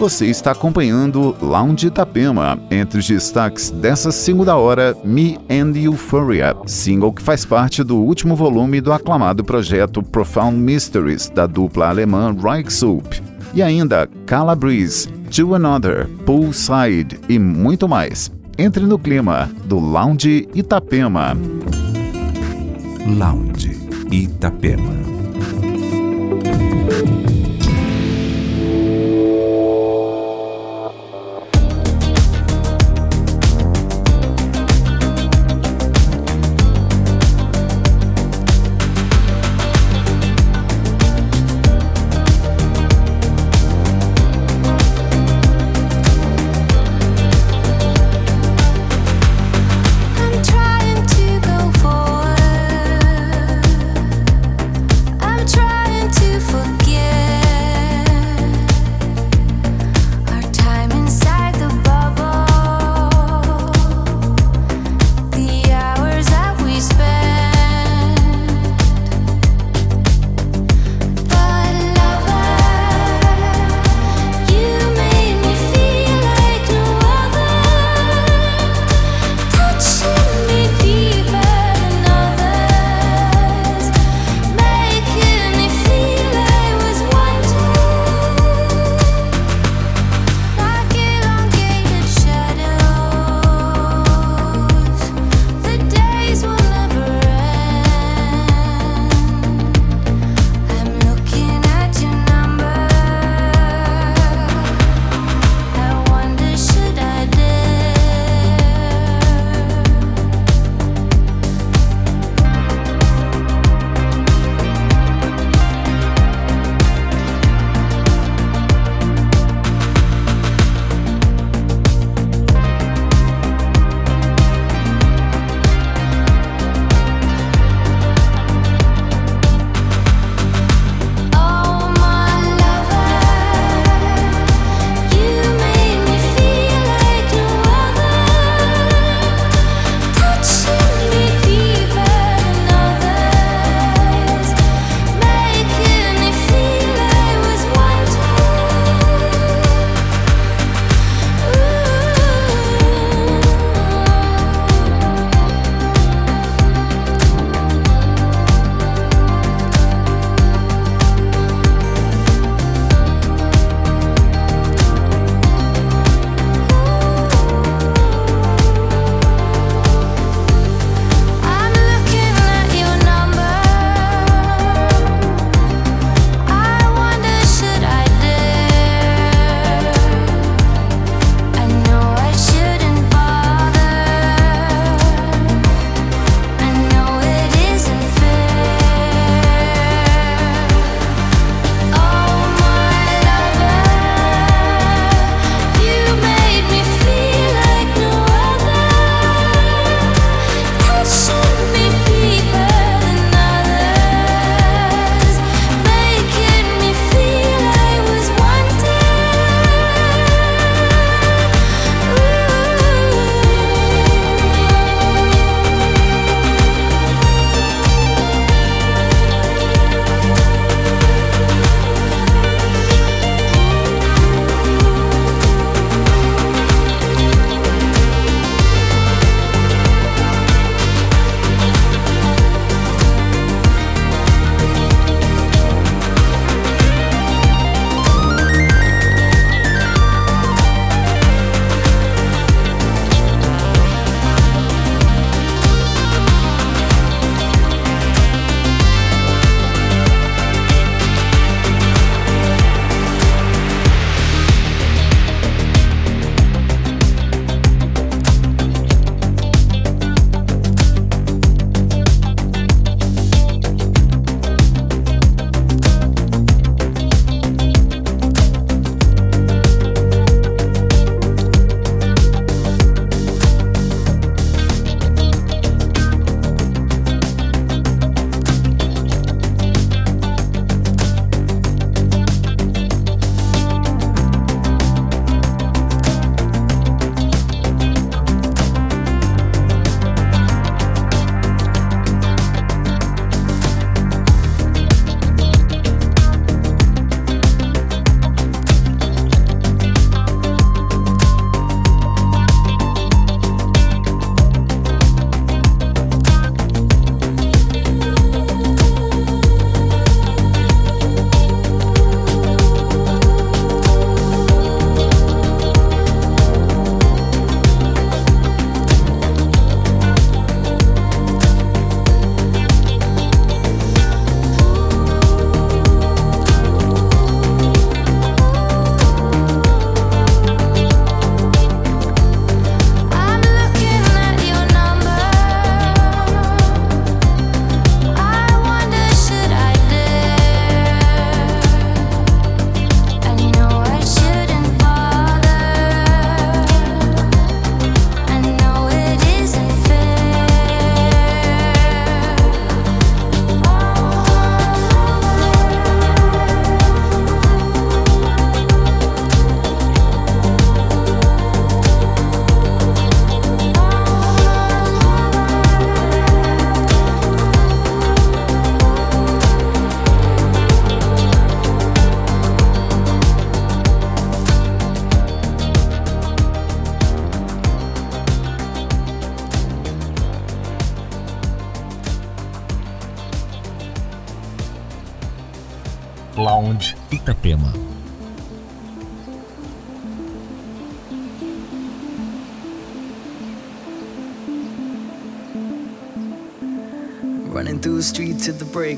Você está acompanhando Lounge Itapema. Entre os destaques dessa segunda hora, Me and Euphoria, single que faz parte do último volume do aclamado projeto Profound Mysteries, da dupla alemã Reichsoup. E ainda Calabrese, To Another, Poolside e muito mais. Entre no clima do Lounge Itapema. Lounge Itapema. Lounge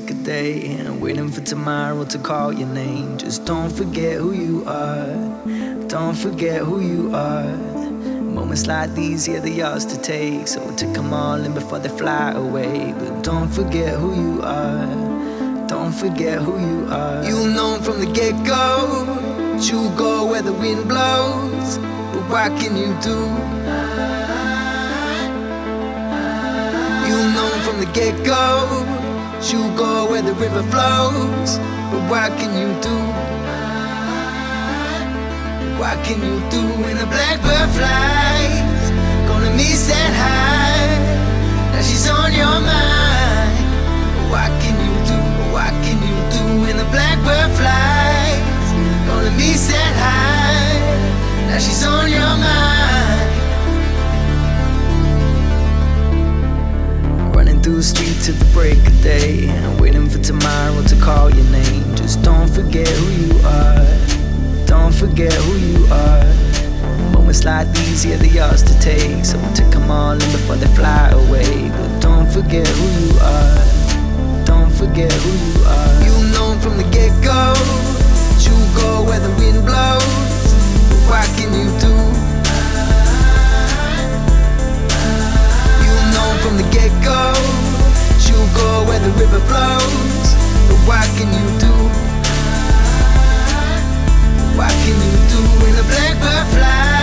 break of day and waiting for tomorrow to call your name. Just don't forget who you are. Don't forget who you are. Moments like these, yeah, they're yours to take. So take them all in before they fly away. But don't forget who you are. Don't forget who you are. You'll know from the get go. You'll go where the wind blows. But what can you do? You'll know from the get go. You'll go where the river flows. But what can you do? What can you do when the blackbird flies? Gonna miss that high. Now she's on your mind. What can you do? What can you do when the blackbird flies? Gonna miss that high. Now she's on your mind. Running through the streets at the break These, yeah, they're yours to take. So take them all in before they fly away. But don't forget who you are. Don't forget who you are. You'll know from the get go. You go where the wind blows. But what can you do? You'll know from the get go. You go where the river flows. But what can you do? What can you do when the blackbird flies?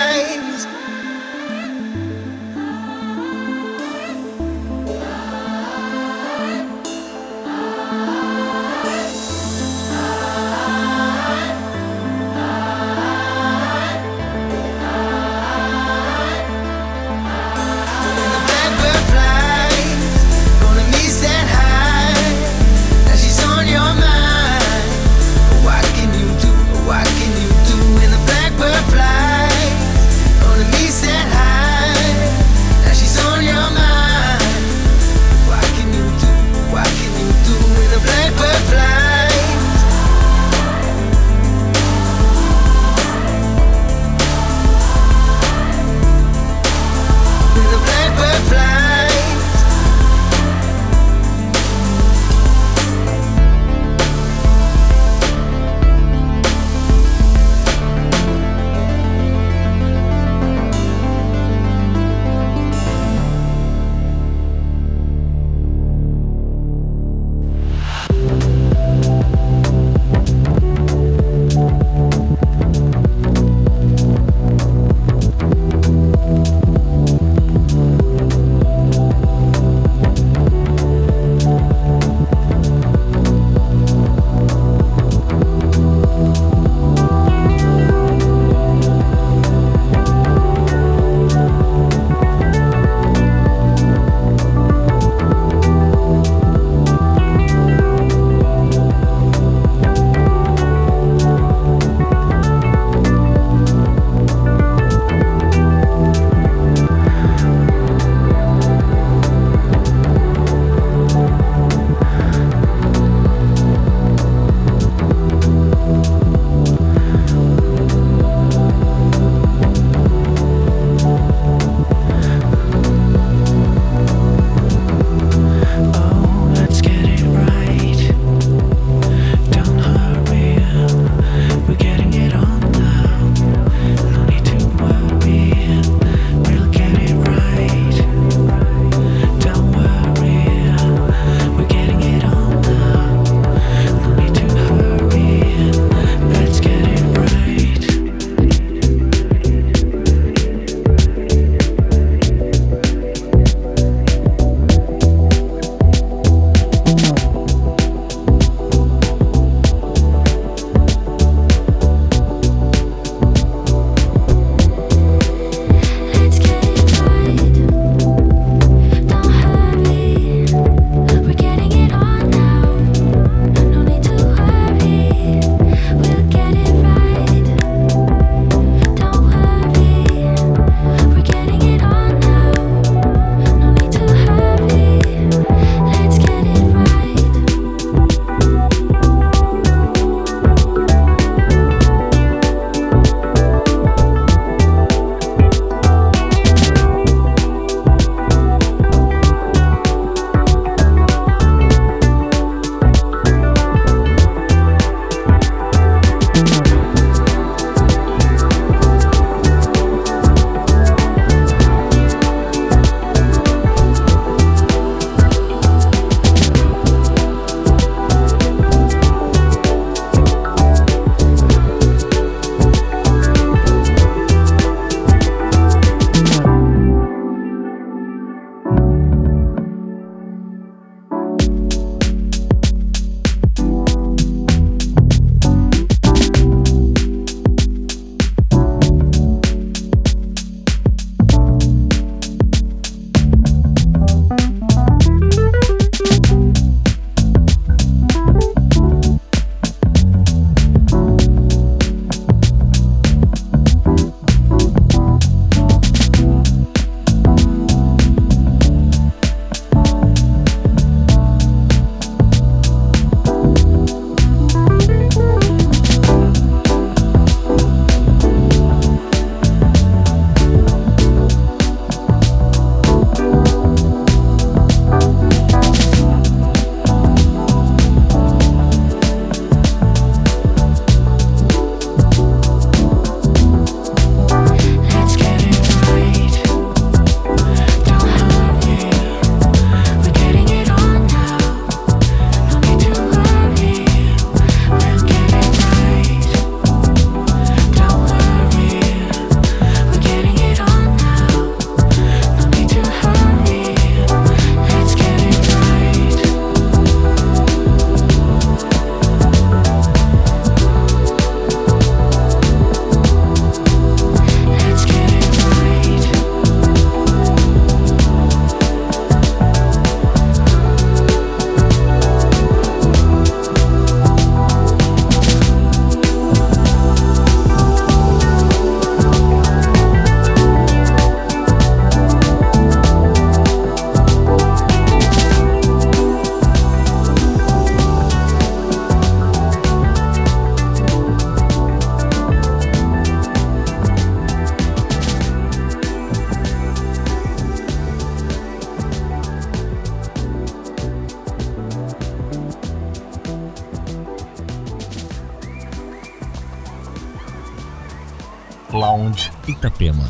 Gonna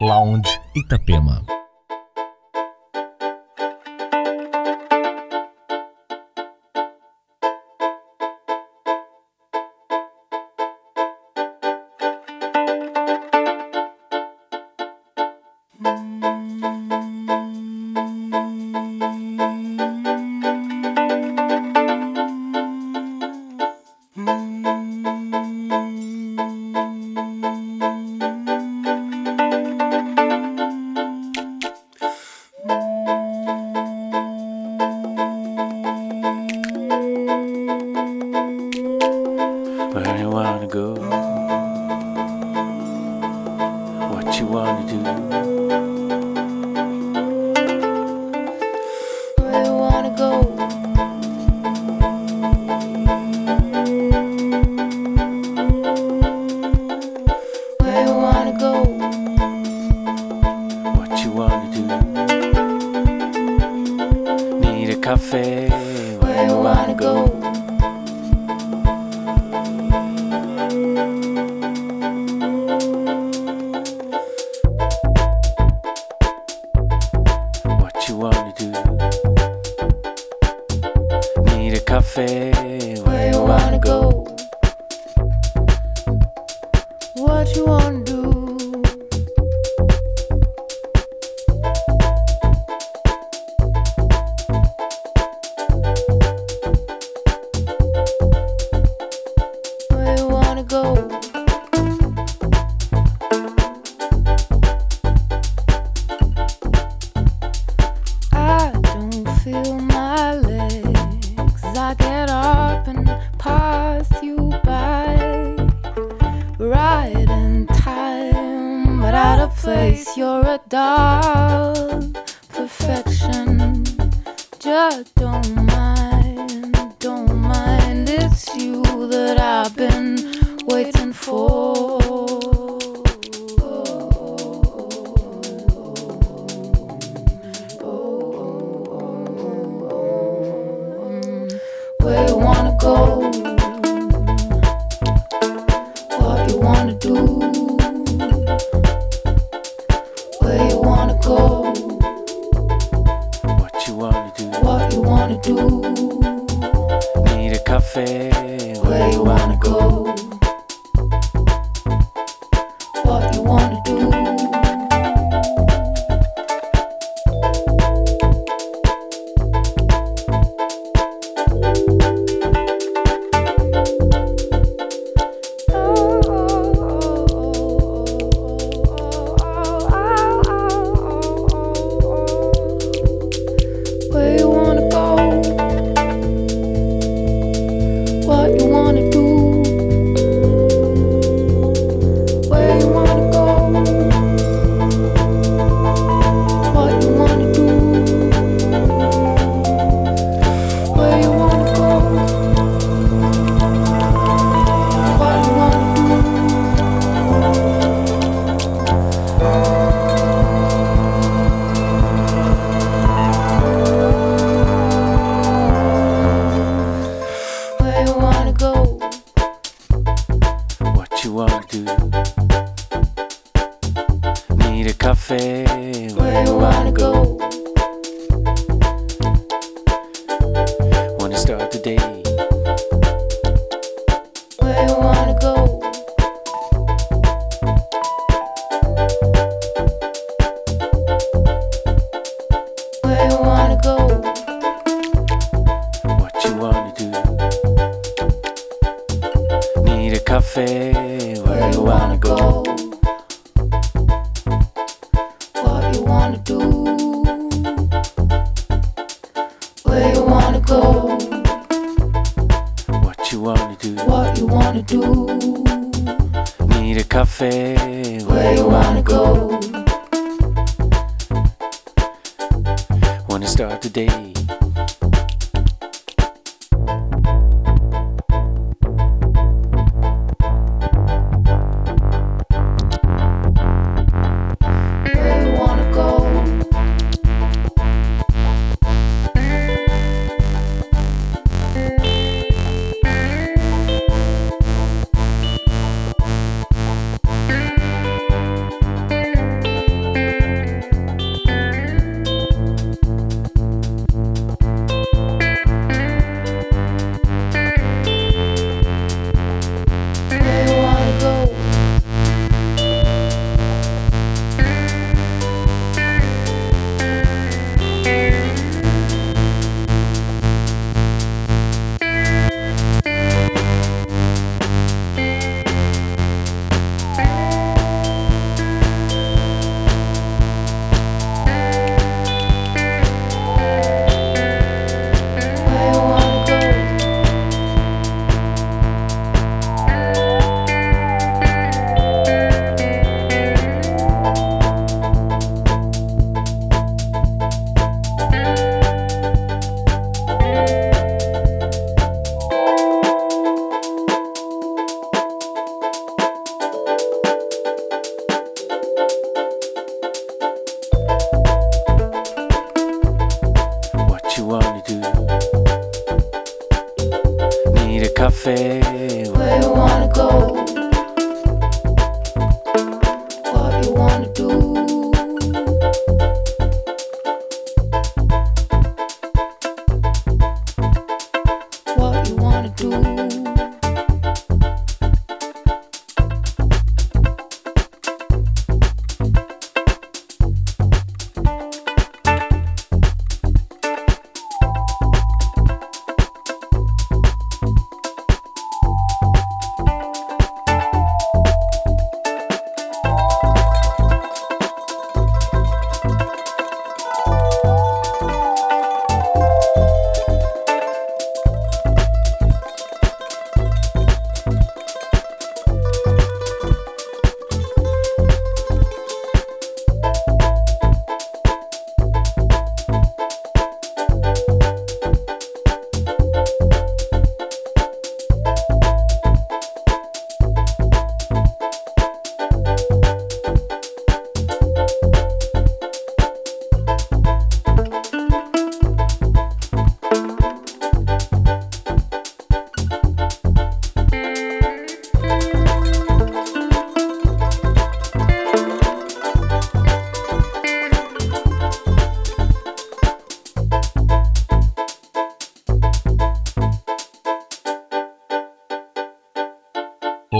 Lounge Itapema. stop and pass you by. Right in time, but out of place, you're a doll. Perfection, judge. go.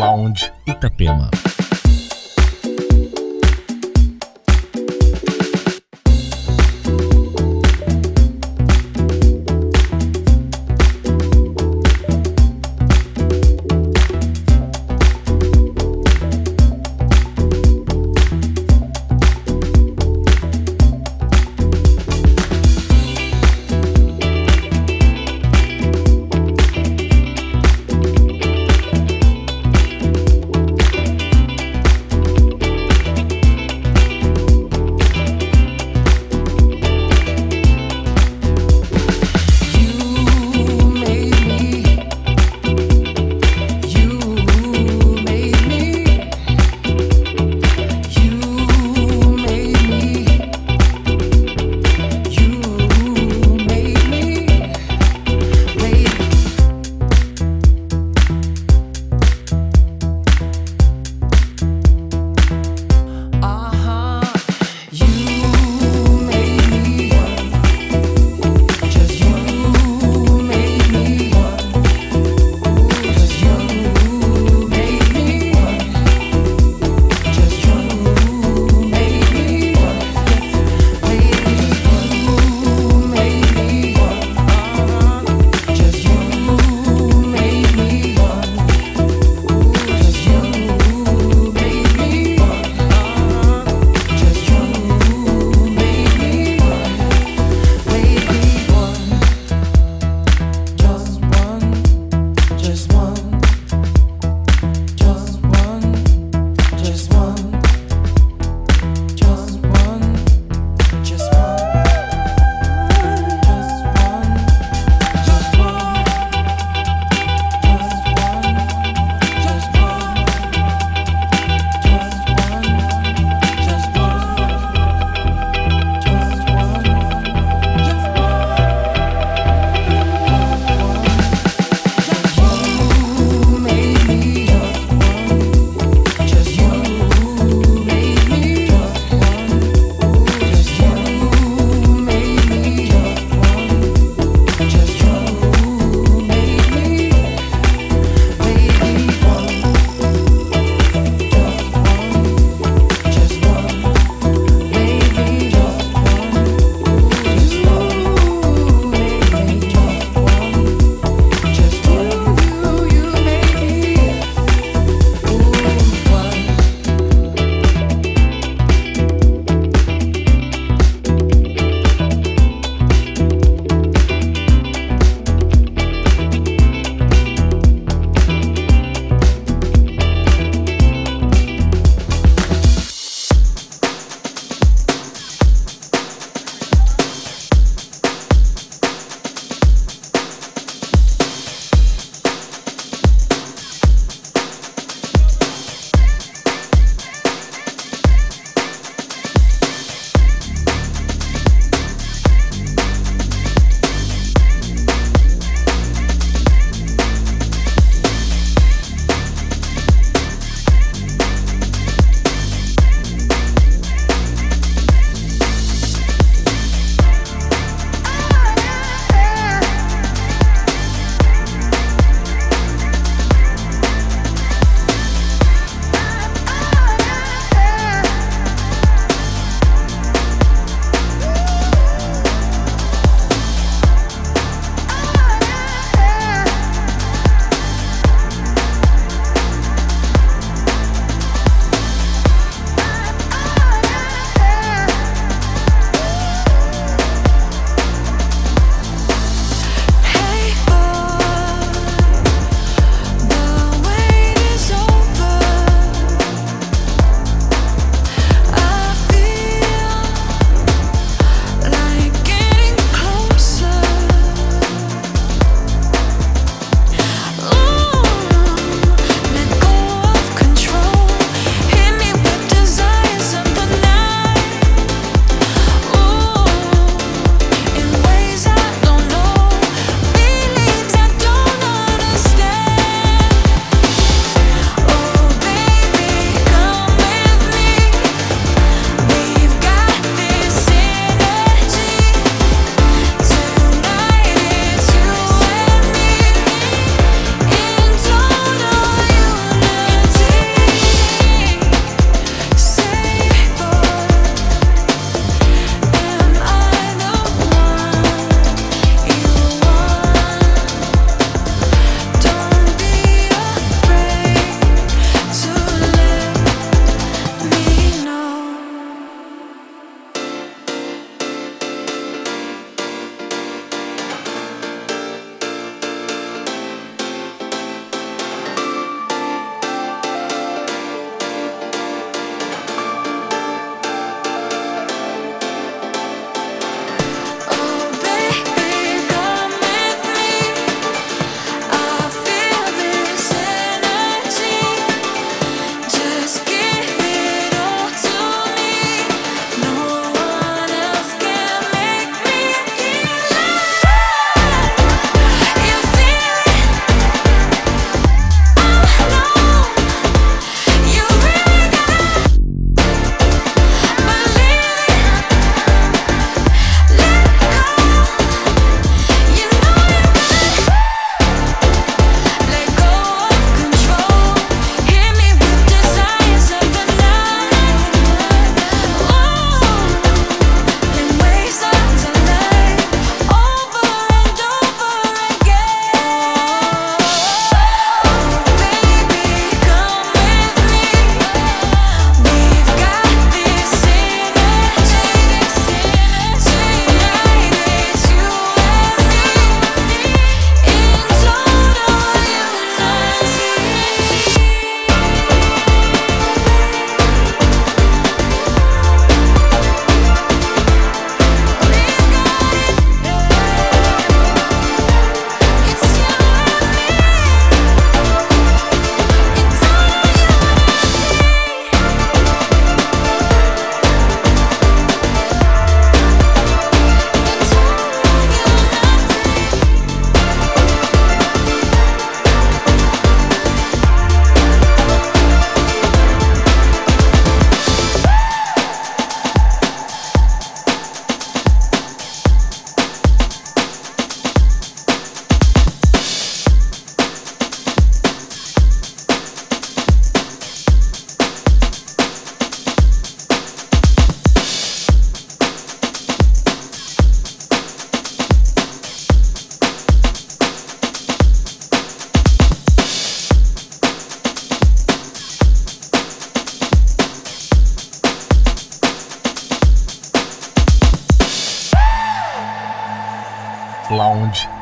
Lounge Itapema.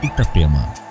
Itapema.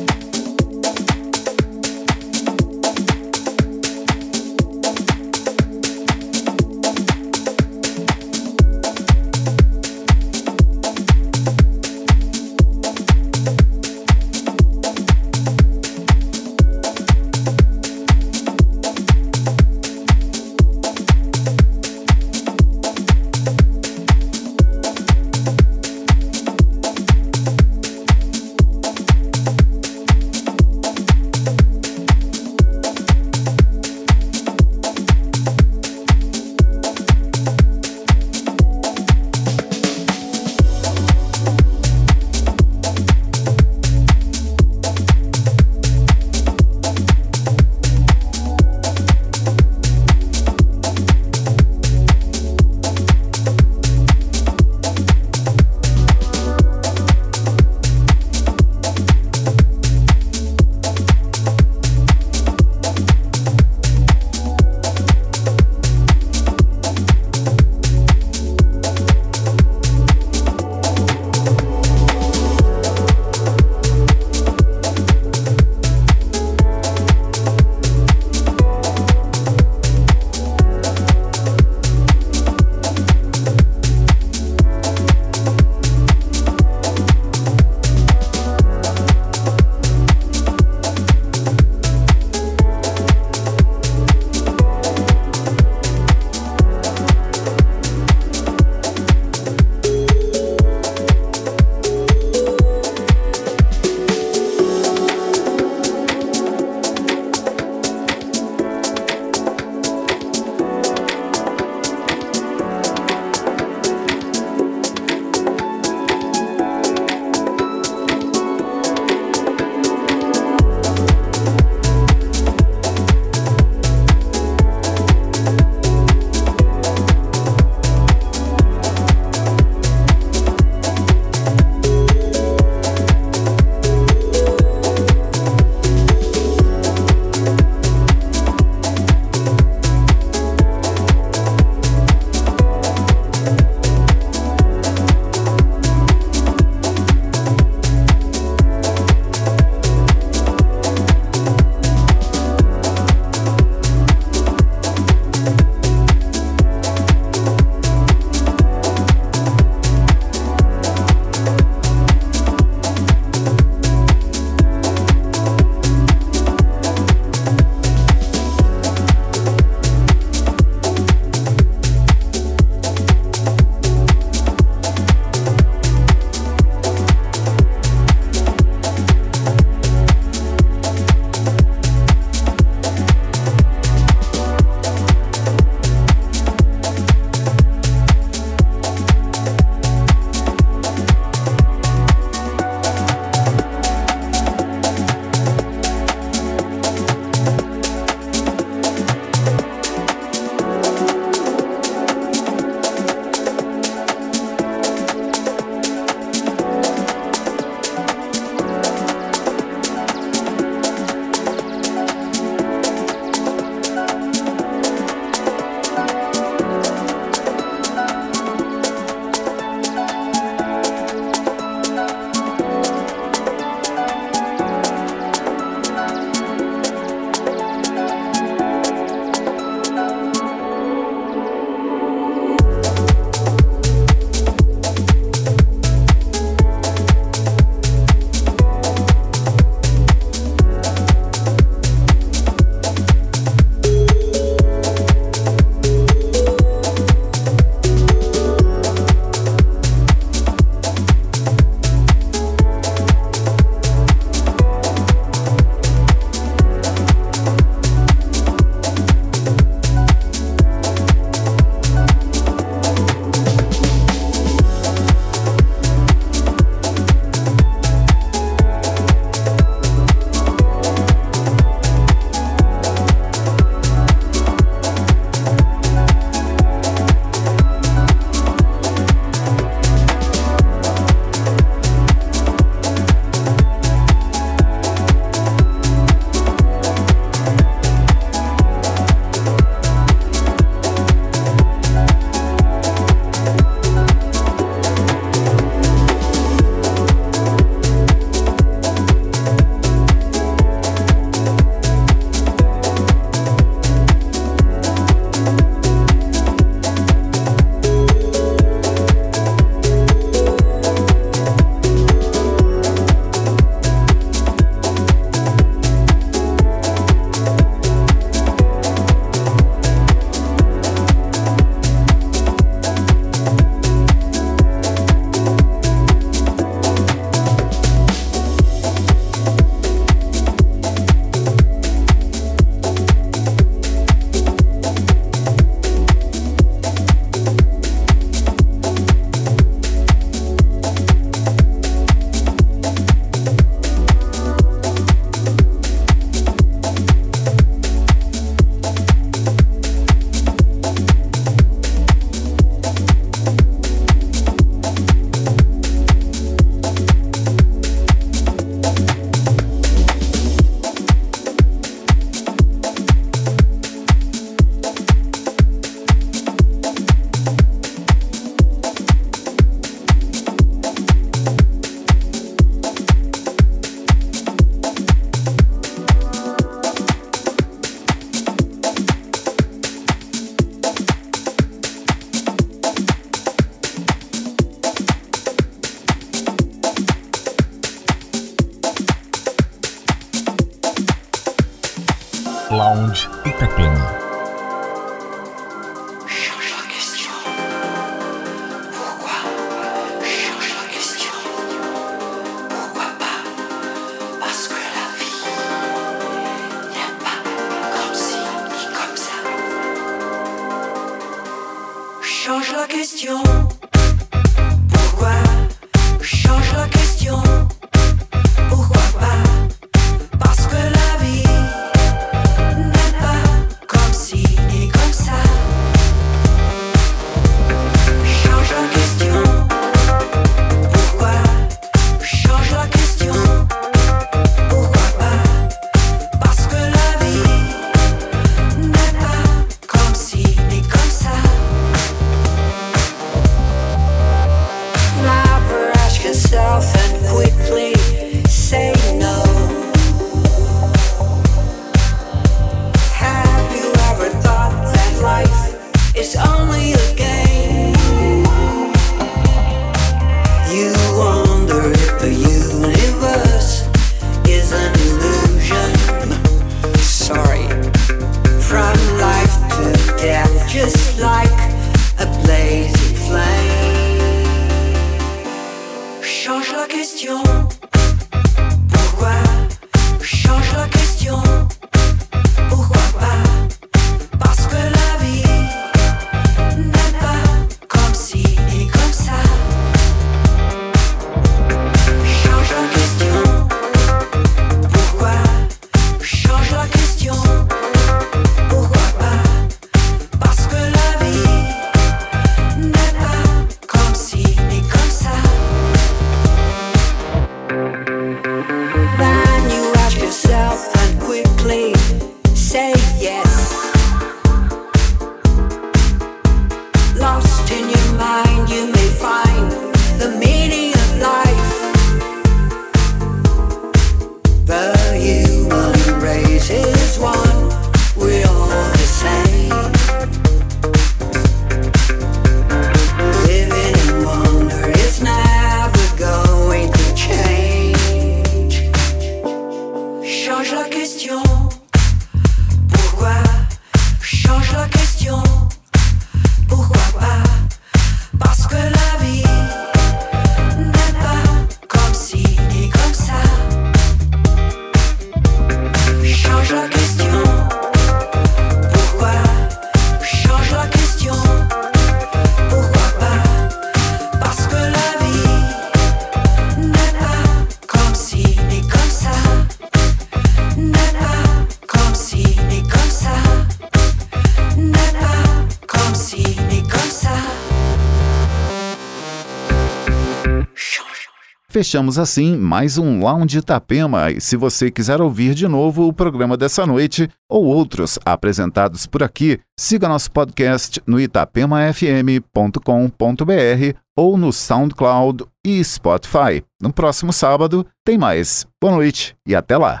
Fechamos assim mais um Lounge Itapema. E se você quiser ouvir de novo o programa dessa noite ou outros apresentados por aqui, siga nosso podcast no itapemafm.com.br ou no SoundCloud e Spotify. No próximo sábado tem mais. Boa noite e até lá.